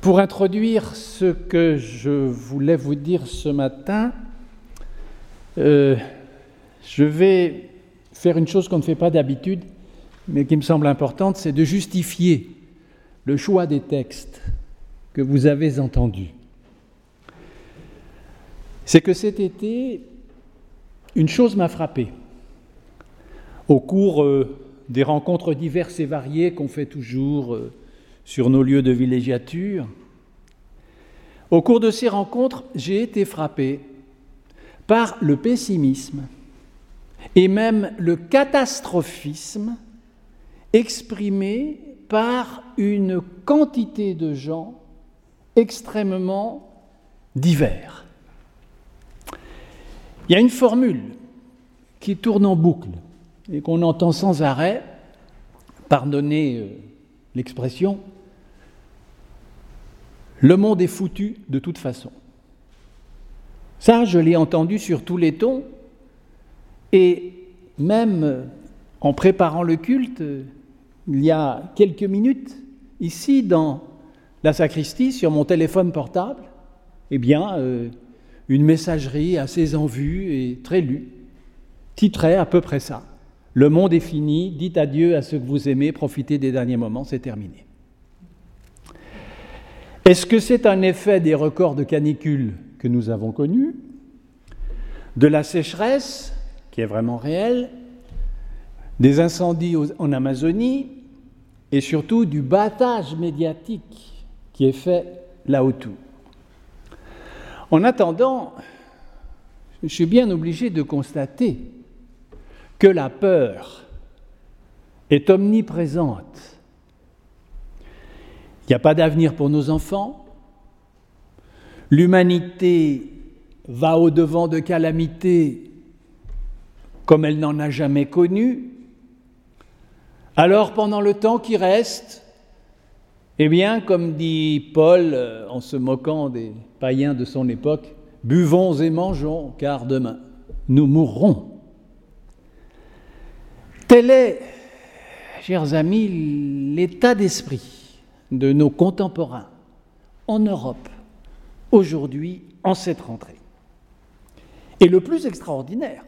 Pour introduire ce que je voulais vous dire ce matin, euh, je vais faire une chose qu'on ne fait pas d'habitude, mais qui me semble importante, c'est de justifier le choix des textes que vous avez entendus. C'est que cet été, une chose m'a frappé. Au cours euh, des rencontres diverses et variées qu'on fait toujours euh, sur nos lieux de villégiature, au cours de ces rencontres, j'ai été frappé par le pessimisme et même le catastrophisme exprimé par une quantité de gens extrêmement divers. Il y a une formule qui tourne en boucle et qu'on entend sans arrêt, pardonnez euh, l'expression, le monde est foutu de toute façon. Ça, je l'ai entendu sur tous les tons, et même en préparant le culte, il y a quelques minutes, ici dans la sacristie, sur mon téléphone portable, eh bien, euh, une messagerie assez en vue et très lue titrait à peu près ça. Le monde est fini, dites adieu à ceux que vous aimez, profitez des derniers moments, c'est terminé. Est-ce que c'est un effet des records de canicule que nous avons connus, de la sécheresse, qui est vraiment réelle, des incendies en Amazonie, et surtout du battage médiatique qui est fait là autour? En attendant, je suis bien obligé de constater que la peur est omniprésente. Il n'y a pas d'avenir pour nos enfants. L'humanité va au-devant de calamités comme elle n'en a jamais connu. Alors pendant le temps qui reste, eh bien, comme dit Paul euh, en se moquant des païens de son époque, buvons et mangeons, car demain nous mourrons. Tel est, chers amis, l'état d'esprit de nos contemporains en Europe, aujourd'hui, en cette rentrée. Et le plus extraordinaire,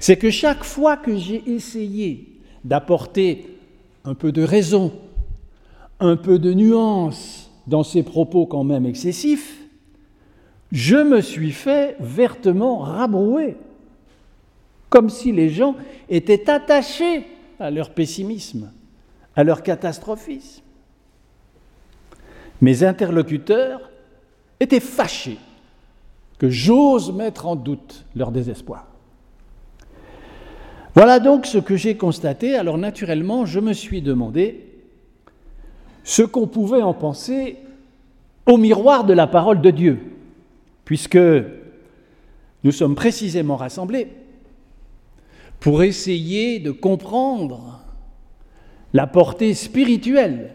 c'est que chaque fois que j'ai essayé d'apporter un peu de raison, un peu de nuance dans ces propos quand même excessifs, je me suis fait vertement rabrouer comme si les gens étaient attachés à leur pessimisme, à leur catastrophisme. Mes interlocuteurs étaient fâchés que j'ose mettre en doute leur désespoir. Voilà donc ce que j'ai constaté. Alors naturellement, je me suis demandé ce qu'on pouvait en penser au miroir de la parole de Dieu, puisque nous sommes précisément rassemblés pour essayer de comprendre la portée spirituelle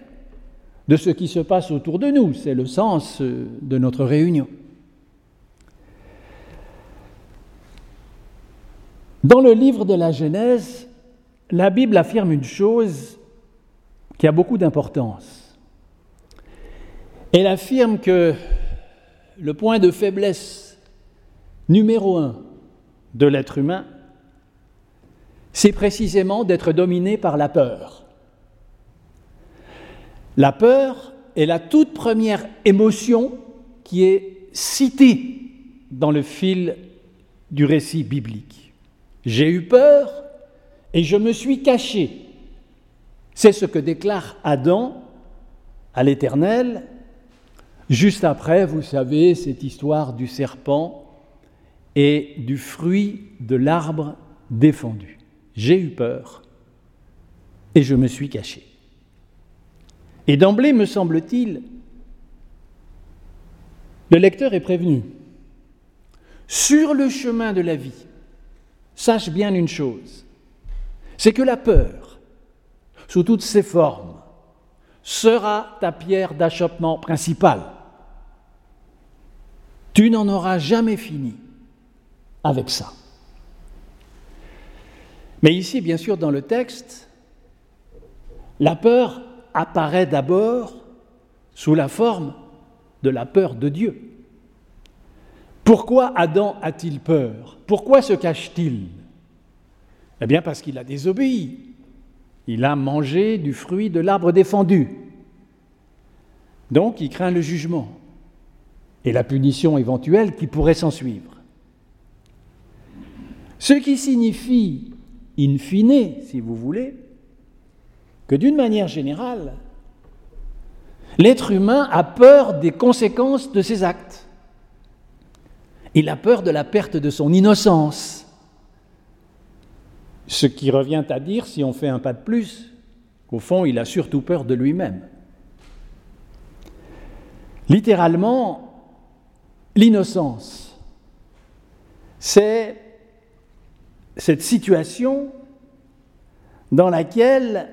de ce qui se passe autour de nous. C'est le sens euh, de notre réunion. Dans le livre de la Genèse, la Bible affirme une chose qui a beaucoup d'importance. Elle affirme que le point de faiblesse numéro un de l'être humain, c'est précisément d'être dominé par la peur. La peur est la toute première émotion qui est citée dans le fil du récit biblique. J'ai eu peur et je me suis caché. C'est ce que déclare Adam à l'Éternel, juste après, vous savez, cette histoire du serpent et du fruit de l'arbre défendu j'ai eu peur et je me suis caché. Et d'emblée, me semble-t-il, le lecteur est prévenu. Sur le chemin de la vie, sache bien une chose, c'est que la peur, sous toutes ses formes, sera ta pierre d'achoppement principale. Tu n'en auras jamais fini avec ça. Mais ici, bien sûr, dans le texte, la peur apparaît d'abord sous la forme de la peur de Dieu. Pourquoi Adam a-t-il peur? Pourquoi se cache-t-il? Eh bien parce qu'il a désobéi. Il a mangé du fruit de l'arbre défendu. Donc il craint le jugement et la punition éventuelle qui pourrait s'en suivre. Ce qui signifie, in fine, si vous voulez, d'une manière générale, l'être humain a peur des conséquences de ses actes. Il a peur de la perte de son innocence. Ce qui revient à dire, si on fait un pas de plus, qu'au fond, il a surtout peur de lui-même. Littéralement, L'innocence, c'est cette situation dans laquelle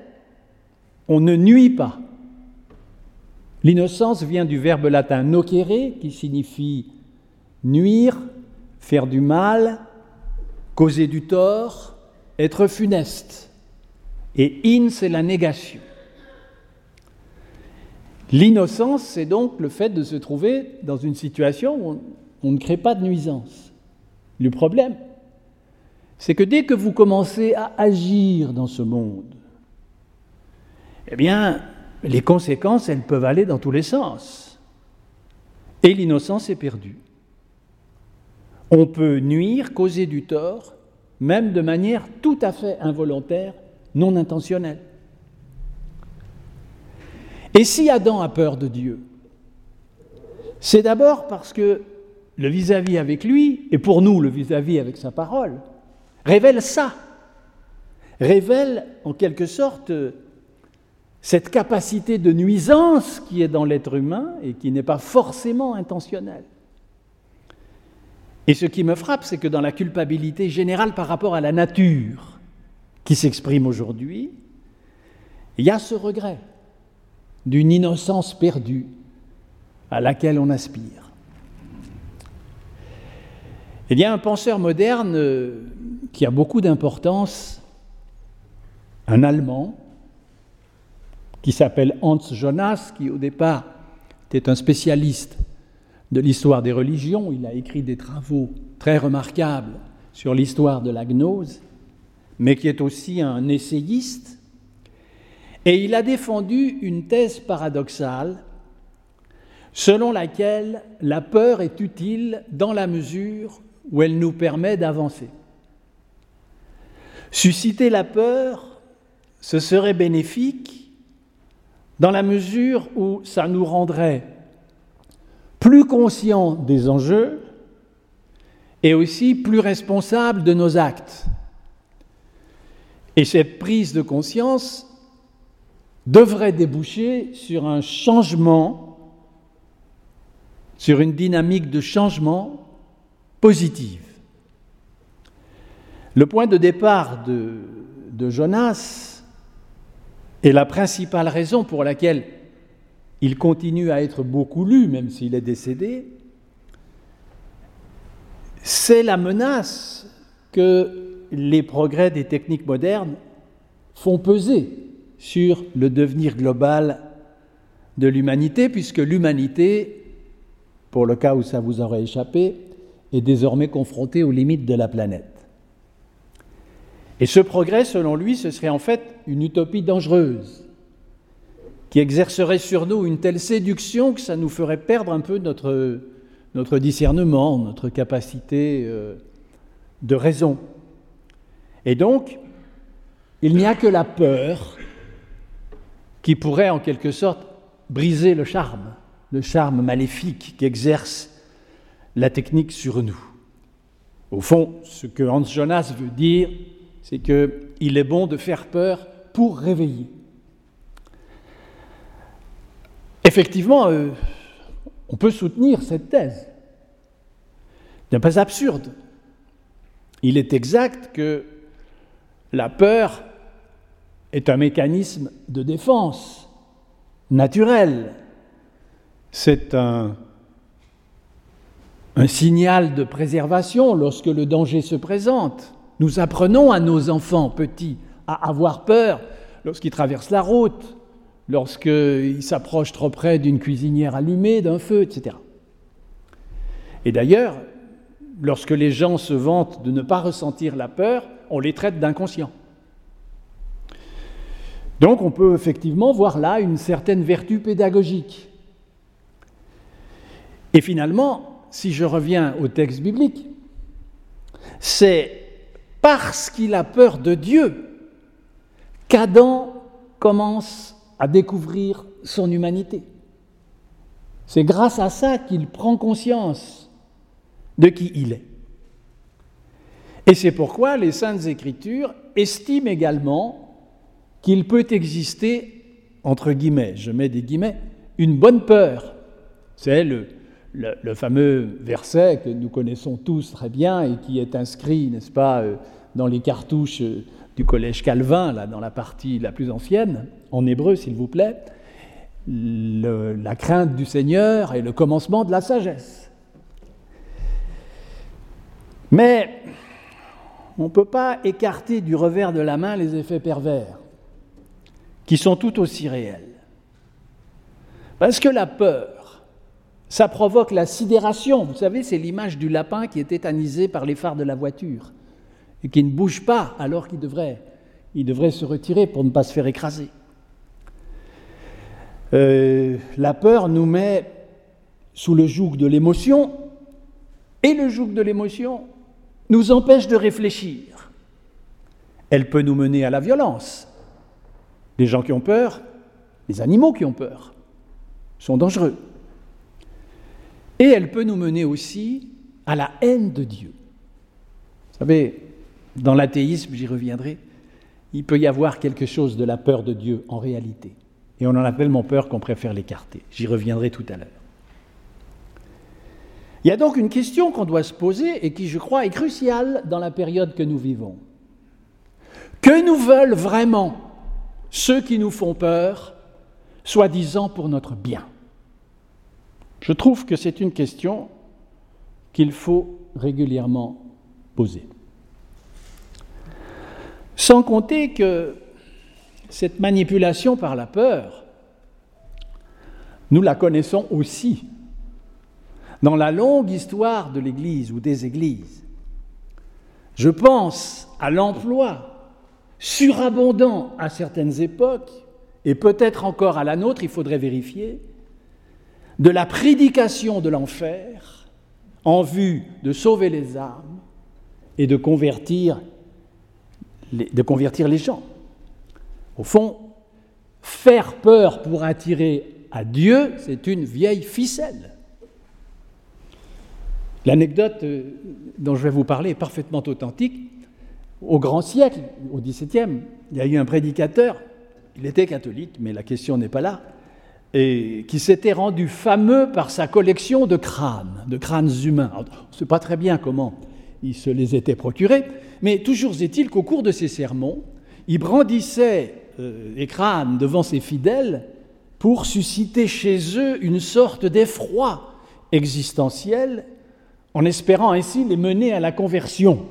on ne nuit pas. L'innocence vient du verbe latin nocere, qui signifie nuire, faire du mal, causer du tort, être funeste. Et in, c'est la négation. L'innocence, c'est donc le fait de se trouver dans une situation où on, ne crée pas de nuisance. Le problème, c'est que dès que vous commencez à agir dans ce monde, eh bien, les conséquences, elles peuvent aller dans tous les sens. Et l'innocence est perdue. On peut nuire, causer du tort, même de manière tout à fait involontaire, non intentionnelle. Et si Adam a peur de Dieu, c'est d'abord parce que le vis-à-vis avec lui, et pour nous le vis-à-vis avec sa parole, révèle ça, révèle en quelque sorte cette capacité de nuisance qui est dans l'être humain et qui n'est pas forcément intentionnelle. Et ce qui me frappe, c'est que dans la culpabilité générale par rapport à la nature qui s'exprime aujourd'hui, il y a ce regret d'une innocence perdue à laquelle on aspire. Il y a un penseur moderne euh, qui a beaucoup d'importance, un Allemand, qui s'appelle Hans Jonas, qui au départ était un spécialiste de l'histoire des religions. Il a écrit des travaux très remarquables sur l'histoire de la gnose, mais qui est aussi un essayiste et il a défendu une thèse paradoxale selon laquelle la peur est utile dans la mesure où elle nous permet d'avancer. Susciter la peur, ce serait bénéfique dans la mesure où ça nous rendrait plus conscients des enjeux et aussi plus responsables de nos actes. Et cette prise de conscience devrait déboucher sur un changement, sur une dynamique de changement positive. Le point de départ de, Jonas est la principale raison pour laquelle il continue à être beaucoup lu, même s'il est décédé, c'est la menace que les progrès des techniques modernes font peser sur le devenir global de l'humanité, puisque l'humanité, pour le cas où ça vous aurait échappé, est désormais confrontée aux limites de la planète. Et ce progrès, selon lui, ce serait en fait une utopie dangereuse, qui exercerait sur nous une telle séduction que ça nous ferait perdre un peu notre, discernement, notre capacité euh, de raison. Et donc, il n'y a que la peur qui pourrait en quelque sorte briser le charme, le charme maléfique qu'exerce la technique sur nous. Au fond, ce que Hans Jonas veut dire, c'est qu'il est bon de faire peur pour réveiller. Effectivement, euh, on peut soutenir cette thèse. Ce n'est pas absurde. Il est exact que la peur est un mécanisme de défense naturel. C'est un, un signal de préservation lorsque le danger se présente. Nous apprenons à nos enfants petits à avoir peur lorsqu'ils traversent la route, lorsqu'il s'approche trop près d'une cuisinière allumée, d'un feu, etc. Et d'ailleurs, lorsque les gens se vantent de ne pas ressentir la peur, on les traite d'inconscients. Donc on peut effectivement voir là une certaine vertu pédagogique. Et finalement, si je reviens au texte biblique, c'est parce qu'il a peur de Dieu qu'Adam commence à découvrir son humanité. C'est grâce à ça qu'il prend conscience de qui il est. Et c'est pourquoi les saintes écritures estiment également qu'il peut exister, entre guillemets, je mets des guillemets, une bonne peur. C'est le, le, fameux verset que nous connaissons tous très bien et qui est inscrit, n'est-ce pas, euh, dans les cartouches euh, du collège Calvin, là, dans la partie la plus ancienne, en hébreu s'il vous plaît, la crainte du Seigneur est le commencement de la sagesse. Mais on ne peut pas écarter du revers de la main les effets pervers, qui sont tout aussi réels. Parce que la peur, ça provoque la sidération. Vous savez, c'est l'image du lapin qui est tétanisé par les phares de la voiture et qui ne bouge pas alors qu'il devrait, il devrait se retirer pour ne pas se faire écraser. Euh, la peur nous met sous le joug de l'émotion et le joug de l'émotion nous empêche de réfléchir. Elle peut nous mener à la violence. Les gens qui ont peur, les animaux qui ont peur, sont dangereux. Et elle peut nous mener aussi à la haine de Dieu. Vous savez, dans l'athéisme, j'y reviendrai, il peut y avoir quelque chose de la peur de Dieu en réalité. Et on en a tellement peur qu'on préfère l'écarter. J'y reviendrai tout à l'heure. Il y a donc une question qu'on doit se poser et qui, je crois, est cruciale dans la période que nous vivons. Que nous veulent vraiment ceux qui nous font peur, soi-disant pour notre bien? Je trouve que c'est une question qu'il faut régulièrement poser. Sans compter que cette manipulation par la peur, nous la connaissons aussi dans la longue histoire de l'Église ou des Églises. Je pense à l'emploi surabondant à certaines époques, et peut-être encore à la nôtre, il faudrait vérifier, de la prédication de l'enfer en vue de sauver les âmes et de convertir de convertir les gens. Au fond, faire peur pour attirer à Dieu, c'est une vieille ficelle. L'anecdote euh, dont je vais vous parler est parfaitement authentique. Au grand siècle, au XVIIe, il y a eu un prédicateur, il était catholique, mais la question n'est pas là, et qui s'était rendu fameux par sa collection de crânes, de crânes humains. on ne sait pas très bien comment il se les était procurés, mais toujours est-il qu'au cours de ses sermons, il brandissait euh, les crânes devant ses fidèles pour susciter chez eux une sorte d'effroi existentiel, en espérant ainsi les mener à la conversion.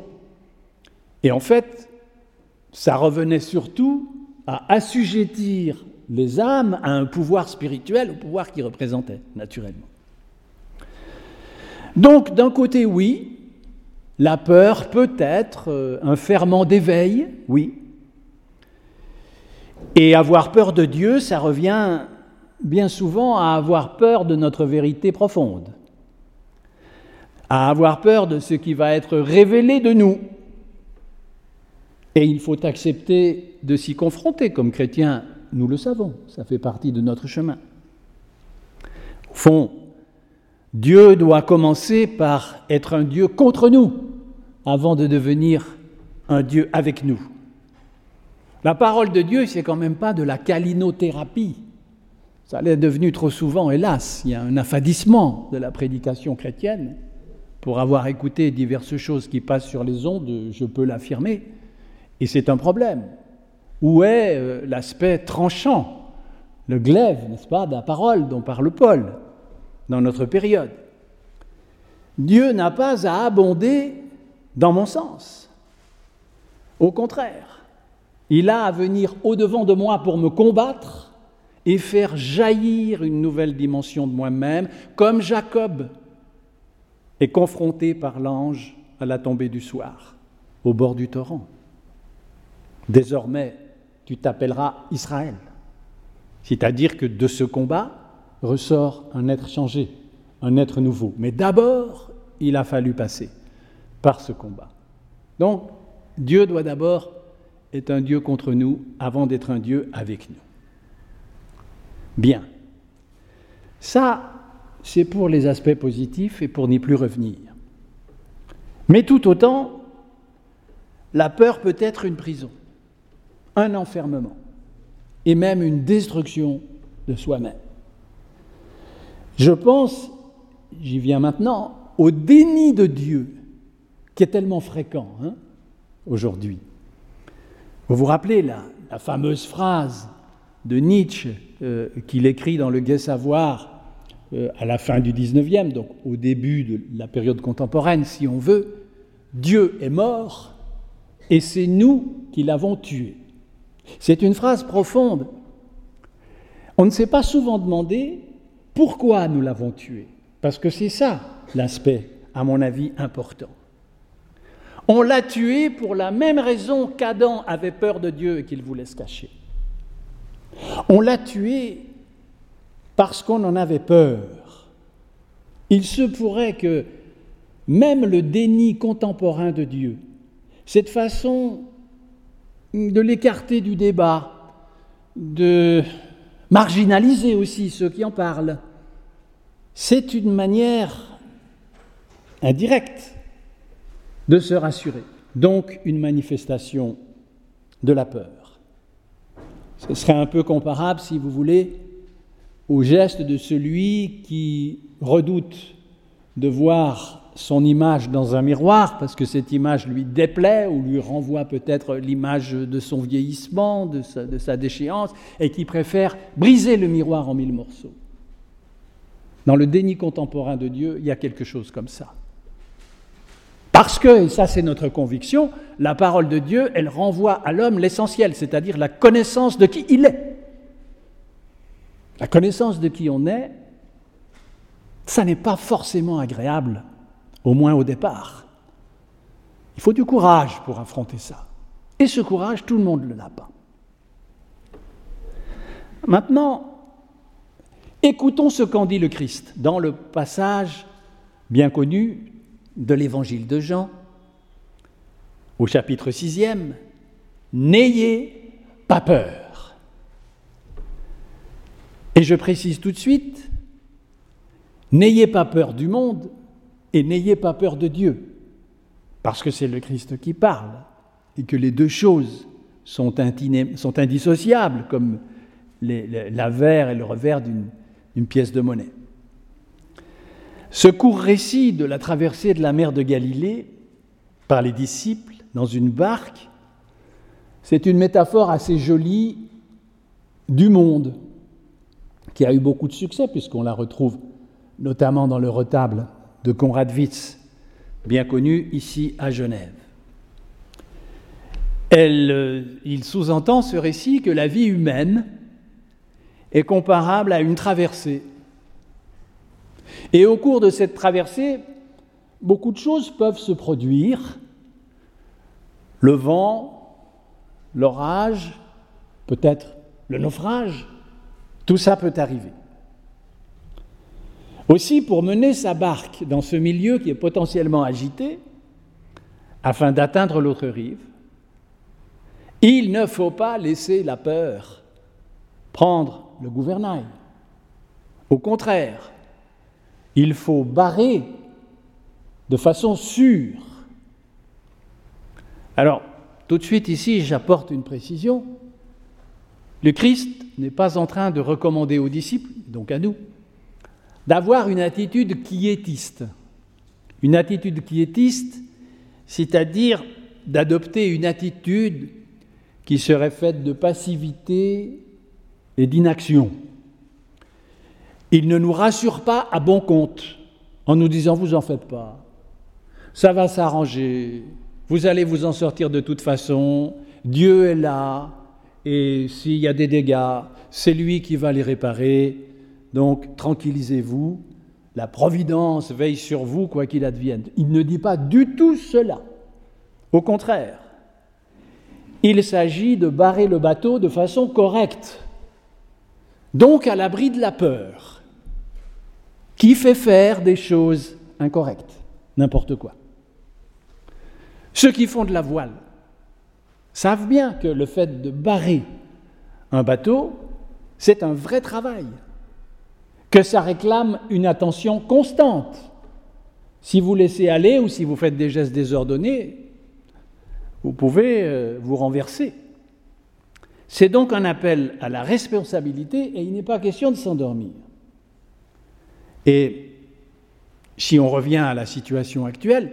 Et en fait, ça revenait surtout à assujettir les âmes à un pouvoir spirituel, au pouvoir qu'ils représentaient, naturellement. Donc, d'un côté, oui, la peur peut être euh, un ferment d'éveil, oui. Et avoir peur de Dieu, ça revient bien souvent à avoir peur de notre vérité profonde, à avoir peur de ce qui va être révélé de nous. Et il faut accepter de s'y confronter comme chrétiens, nous le savons, ça fait partie de notre chemin. Au fond, Dieu doit commencer par être un Dieu contre nous avant de devenir un Dieu avec nous. La parole de Dieu, c'est quand même pas de la calinothérapie. Ça l'est devenu trop souvent, hélas. Il y a un affadissement de la prédication chrétienne. Pour avoir écouté diverses choses qui passent sur les ondes, je peux l'affirmer. Et c'est un problème. Où est euh, l'aspect tranchant, le glaive, n'est-ce pas, de la parole dont parle Paul dans notre période? Dieu n'a pas à abonder dans mon sens. Au contraire, il a à venir au-devant de moi pour me combattre et faire jaillir une nouvelle dimension de moi-même, comme Jacob est confronté par l'ange à la tombée du soir, au bord du torrent. Désormais, tu t'appelleras Israël, c'est-à-dire que de ce combat ressort un être changé, un être nouveau. Mais d'abord, il a fallu passer par ce combat. Donc, Dieu doit d'abord être un Dieu contre nous avant d'être un Dieu avec nous. Bien. Ça, c'est pour les aspects positifs et pour n'y plus revenir. Mais tout autant, la peur peut être une prison, un enfermement et même une destruction de soi-même. Je pense, j'y viens maintenant, au déni de Dieu qui est tellement fréquent hein, aujourd'hui. Vous vous rappelez la, fameuse phrase de Nietzsche euh, qu'il écrit dans le Gai Savoir euh, à la fin du 19e, donc au début de la période contemporaine, si on veut, Dieu est mort et c'est nous qui l'avons tué. C'est une phrase profonde. On ne s'est pas souvent demandé pourquoi nous l'avons tué, parce que c'est ça l'aspect, à mon avis, important. On l'a tué pour la même raison qu'Adam avait peur de Dieu et qu'il voulait se cacher. On l'a tué parce qu'on en avait peur. Il se pourrait que même le déni contemporain de Dieu, cette façon de l'écarter du débat, de marginaliser aussi ceux qui en parlent, c'est une manière indirecte de se rassurer, donc une manifestation de la peur. Ce serait un peu comparable, si vous voulez, au geste de celui qui redoute de voir son image dans un miroir parce que cette image lui déplaît ou lui renvoie peut-être l'image de son vieillissement, de sa, déchéance, et qui préfère briser le miroir en mille morceaux. Dans le déni contemporain de Dieu, il y a quelque chose comme ça. Parce que, et ça c'est notre conviction, la parole de Dieu, elle renvoie à l'homme l'essentiel, c'est-à-dire la connaissance de qui il est. La connaissance de qui on est, ça n'est pas forcément agréable, au moins au départ. Il faut du courage pour affronter ça. Et ce courage, tout le monde ne l'a pas. Maintenant, écoutons ce qu'en dit le Christ dans le passage bien connu de l'évangile de Jean, au chapitre 6e, N'ayez pas peur. Et je précise tout de suite, n'ayez pas peur du monde et n'ayez pas peur de Dieu, parce que c'est le Christ qui parle et que les deux choses sont, indissociables, comme les, la verre et le revers d'une pièce de monnaie. Ce court récit de la traversée de la mer de Galilée par les disciples dans une barque, c'est une métaphore assez jolie du monde, qui a eu beaucoup de succès, puisqu'on la retrouve notamment dans le retable de Conrad Witz, bien connu ici à Genève. Euh, il sous-entend ce récit que la vie humaine est comparable à une traversée et au cours de cette traversée, beaucoup de choses peuvent se produire. Le vent, l'orage, peut-être le naufrage, tout ça peut arriver. Aussi, pour mener sa barque dans ce milieu qui est potentiellement agité, afin d'atteindre l'autre rive, il ne faut pas laisser la peur prendre le gouvernail. Au contraire, il faut barrer de façon sûre. Alors, tout de suite ici, j'apporte une précision. Le Christ n'est pas en train de recommander aux disciples, donc à nous, d'avoir une attitude quiétiste. Une attitude quiétiste, c'est-à-dire d'adopter une attitude qui serait faite de passivité et d'inaction. Il ne nous rassure pas à bon compte en nous disant vous en faites pas, ça va s'arranger, vous allez vous en sortir de toute façon, Dieu est là, et s'il y a des dégâts, c'est lui qui va les réparer. Donc tranquillisez-vous, la providence veille sur vous quoi qu'il advienne. Il ne dit pas du tout cela. Au contraire, il s'agit de barrer le bateau de façon correcte, donc à l'abri de la peur, qui fait faire des choses incorrectes, n'importe quoi. Ceux qui font de la voile savent bien que le fait de barrer un bateau, c'est un vrai travail, que ça réclame une attention constante. Si vous laissez aller ou si vous faites des gestes désordonnés, vous pouvez euh, vous renverser. C'est donc un appel à la responsabilité et il n'est pas question de s'endormir. Et si on revient à la situation actuelle,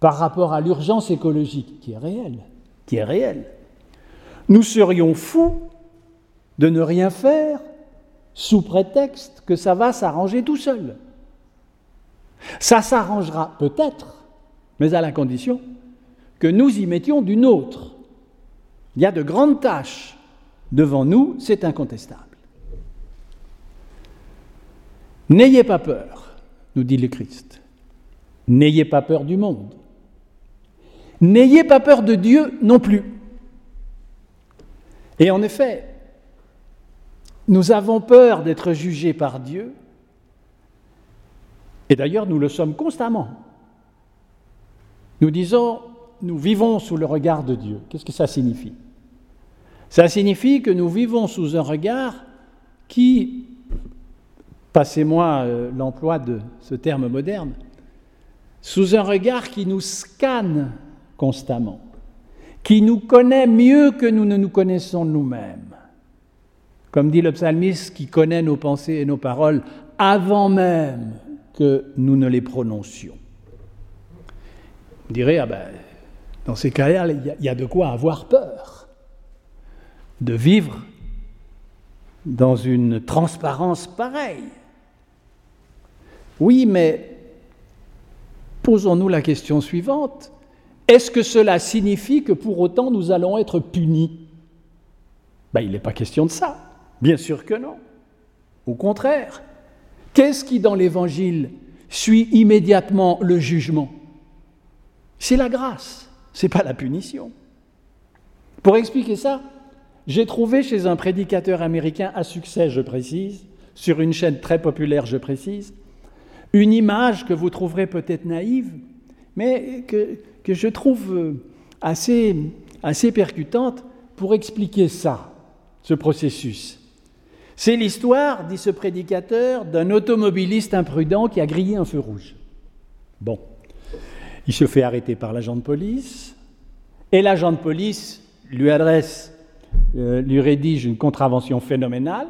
par rapport à l'urgence écologique qui est réelle, qui est réelle, nous serions fous de ne rien faire sous prétexte que ça va s'arranger tout seul. Ça s'arrangera peut-être, mais à la condition que nous y mettions d'une autre. Il y a de grandes tâches devant nous, c'est incontestable. N'ayez pas peur, nous dit le Christ. N'ayez pas peur du monde. N'ayez pas peur de Dieu non plus. Et en effet, nous avons peur d'être jugés par Dieu, et d'ailleurs nous le sommes constamment. Nous disons, nous vivons sous le regard de Dieu. Qu'est-ce que ça signifie? Ça signifie que nous vivons sous un regard qui, passez-moi euh, l'emploi de ce terme moderne, sous un regard qui nous scanne constamment, qui nous connaît mieux que nous ne nous connaissons nous-mêmes. Comme dit le psalmiste, qui connaît nos pensées et nos paroles avant même que nous ne les prononcions. On dirait, ah ben, dans ces cas-là, il y a de quoi avoir peur de vivre dans une transparence pareille. Oui, mais posons-nous la question suivante. Est-ce que cela signifie que pour autant nous allons être punis? Ben, Il n'est pas question de ça. Bien sûr que non. Au contraire. Qu'est-ce qui dans l'Évangile suit immédiatement le jugement? C'est la grâce n'est pas la punition. Pour expliquer ça, j'ai trouvé chez un prédicateur américain à succès, je précise, sur une chaîne très populaire, je précise, une image que vous trouverez peut-être naïve, mais que, je trouve euh, assez percutante pour expliquer ça, ce processus. C'est l'histoire, dit ce prédicateur, d'un automobiliste imprudent qui a grillé un feu rouge. Bon. Il se fait arrêter par l'agent de police, et l'agent de police lui adresse, euh, lui rédige une contravention phénoménale,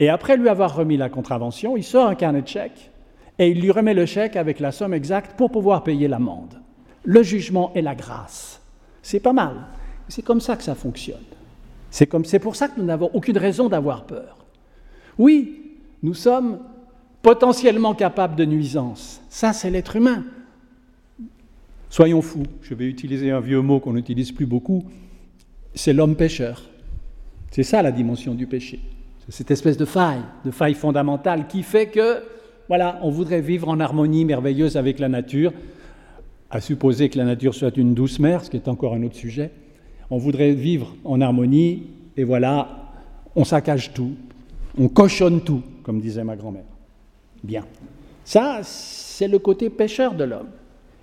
et après lui avoir remis la contravention, il sort un carnet de chèques, et il lui remet le chèque avec la somme exacte pour pouvoir payer l'amende. Le jugement et la grâce. C'est pas mal. C'est comme ça que ça fonctionne. C'est pour ça que nous n'avons aucune raison d'avoir peur. Oui, nous sommes potentiellement capables de nuisance. Ça, c'est l'être humain. Soyons fous, je vais utiliser un vieux mot qu'on n'utilise plus beaucoup, c'est l'homme pécheur. C'est ça la dimension du péché. C'est cette espèce de faille, de faille fondamentale qui fait que, voilà, on voudrait vivre en harmonie merveilleuse avec la nature, à supposer que la nature soit une douce mère, ce qui est encore un autre sujet. On voudrait vivre en harmonie, et voilà, on saccage tout, on cochonne tout, comme disait ma grand-mère. Bien. Ça, c'est le côté pécheur de l'homme.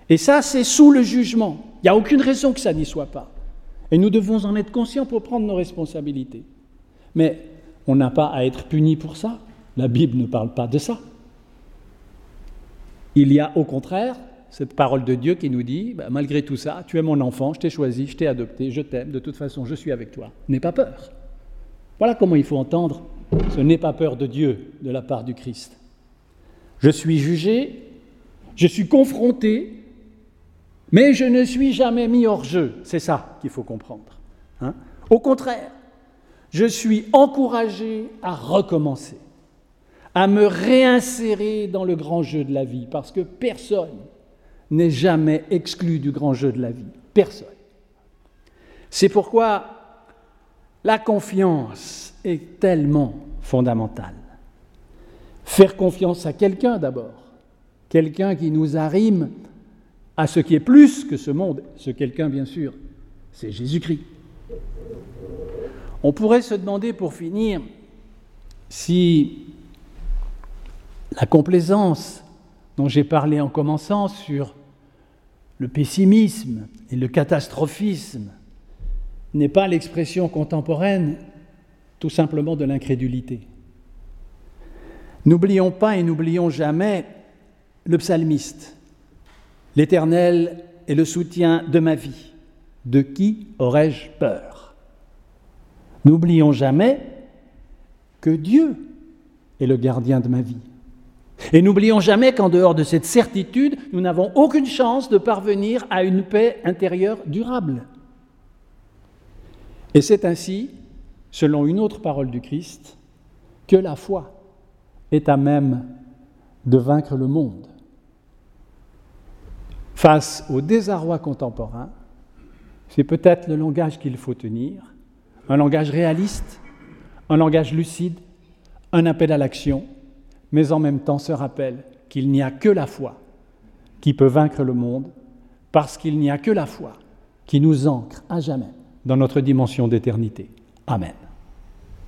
Et ça, c'est sous le jugement. Il n'y a aucune raison que ça n'y soit pas. Et nous devons en être conscients pour prendre nos responsabilités. Mais on n'a pas à être puni pour ça. La Bible ne parle pas de ça. Il y a au contraire cette parole de Dieu qui nous dit, bah, malgré tout ça, tu es mon enfant, je t'ai choisi, je t'ai adopté, je t'aime, de toute façon, je suis avec toi. N'aie pas peur. Voilà comment il faut entendre ce n'est pas peur de Dieu de la part du Christ. Je suis jugé, je suis confronté, mais je ne suis jamais mis hors jeu, c'est ça qu'il faut comprendre. Hein. Au contraire, je suis encouragé à recommencer, à me réinsérer dans le grand jeu de la vie, parce que personne n'est jamais exclu du grand jeu de la vie. Personne. C'est pourquoi La confiance est tellement fondamentale. Faire confiance à quelqu'un d'abord, quelqu'un qui nous arrime à ce qui est plus que ce monde. Ce quelqu'un, bien sûr, c'est Jésus-Christ. On pourrait se demander pour finir si la complaisance dont j'ai parlé en commençant sur le pessimisme et le catastrophisme n'est pas l'expression contemporaine tout simplement de l'incrédulité. N'oublions pas et n'oublions jamais le psalmiste. L'Éternel est le soutien de ma vie. De qui aurais-je peur? N'oublions jamais que Dieu est le gardien de ma vie. Et n'oublions jamais qu'en dehors de cette certitude, nous n'avons aucune chance de parvenir à une paix intérieure durable. Et c'est ainsi, selon une autre parole du Christ, que la foi est à même de vaincre le monde. Face au désarroi contemporain, c'est peut-être le langage qu'il faut tenir, un langage réaliste, un langage lucide, un appel à l'action, mais en même temps ce rappel qu'il n'y a que la foi qui peut vaincre le monde, parce qu'il n'y a que la foi qui nous ancre à jamais dans notre dimension d'éternité. Amen.